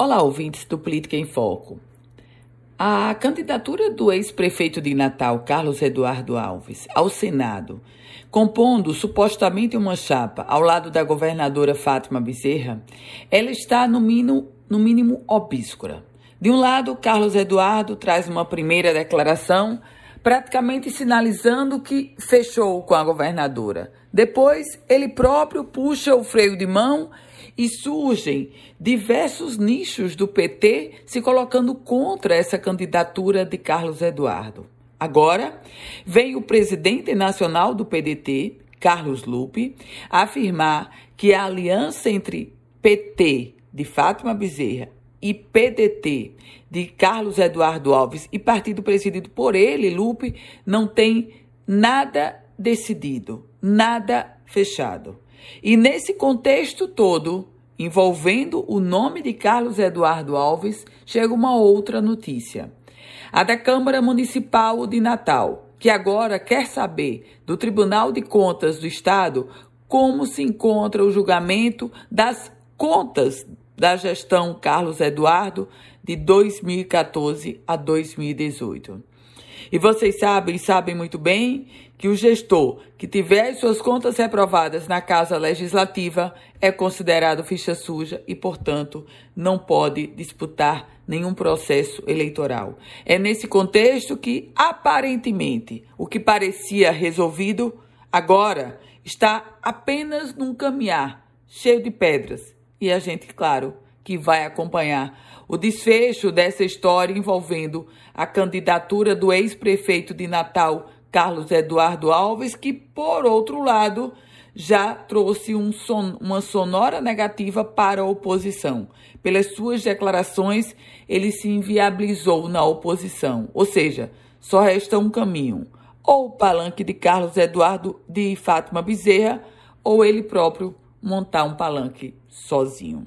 Olá, ouvintes do Política em Foco. A candidatura do ex-prefeito de Natal, Carlos Eduardo Alves, ao Senado, compondo supostamente uma chapa ao lado da governadora Fátima Bezerra, ela está no mínimo, no mínimo obscura. De um lado, Carlos Eduardo traz uma primeira declaração praticamente sinalizando que fechou com a governadora. Depois, ele próprio puxa o freio de mão e surgem diversos nichos do PT se colocando contra essa candidatura de Carlos Eduardo. Agora, vem o presidente nacional do PDT, Carlos Lupe, afirmar que a aliança entre PT de Fátima Bezerra e PDT de Carlos Eduardo Alves e partido presidido por ele, Lupe, não tem nada decidido, nada fechado. E nesse contexto todo, envolvendo o nome de Carlos Eduardo Alves, chega uma outra notícia. A da Câmara Municipal de Natal, que agora quer saber do Tribunal de Contas do Estado como se encontra o julgamento das contas da gestão Carlos Eduardo de 2014 a 2018. E vocês sabem, sabem muito bem, que o gestor que tiver suas contas reprovadas na Casa Legislativa é considerado ficha suja e, portanto, não pode disputar nenhum processo eleitoral. É nesse contexto que, aparentemente, o que parecia resolvido agora está apenas num caminhar cheio de pedras. E a gente, claro, que vai acompanhar o desfecho dessa história envolvendo a candidatura do ex-prefeito de Natal, Carlos Eduardo Alves, que, por outro lado, já trouxe um son uma sonora negativa para a oposição. Pelas suas declarações, ele se inviabilizou na oposição, ou seja, só resta um caminho: ou o palanque de Carlos Eduardo de Fátima Bezerra, ou ele próprio montar um palanque sozinho.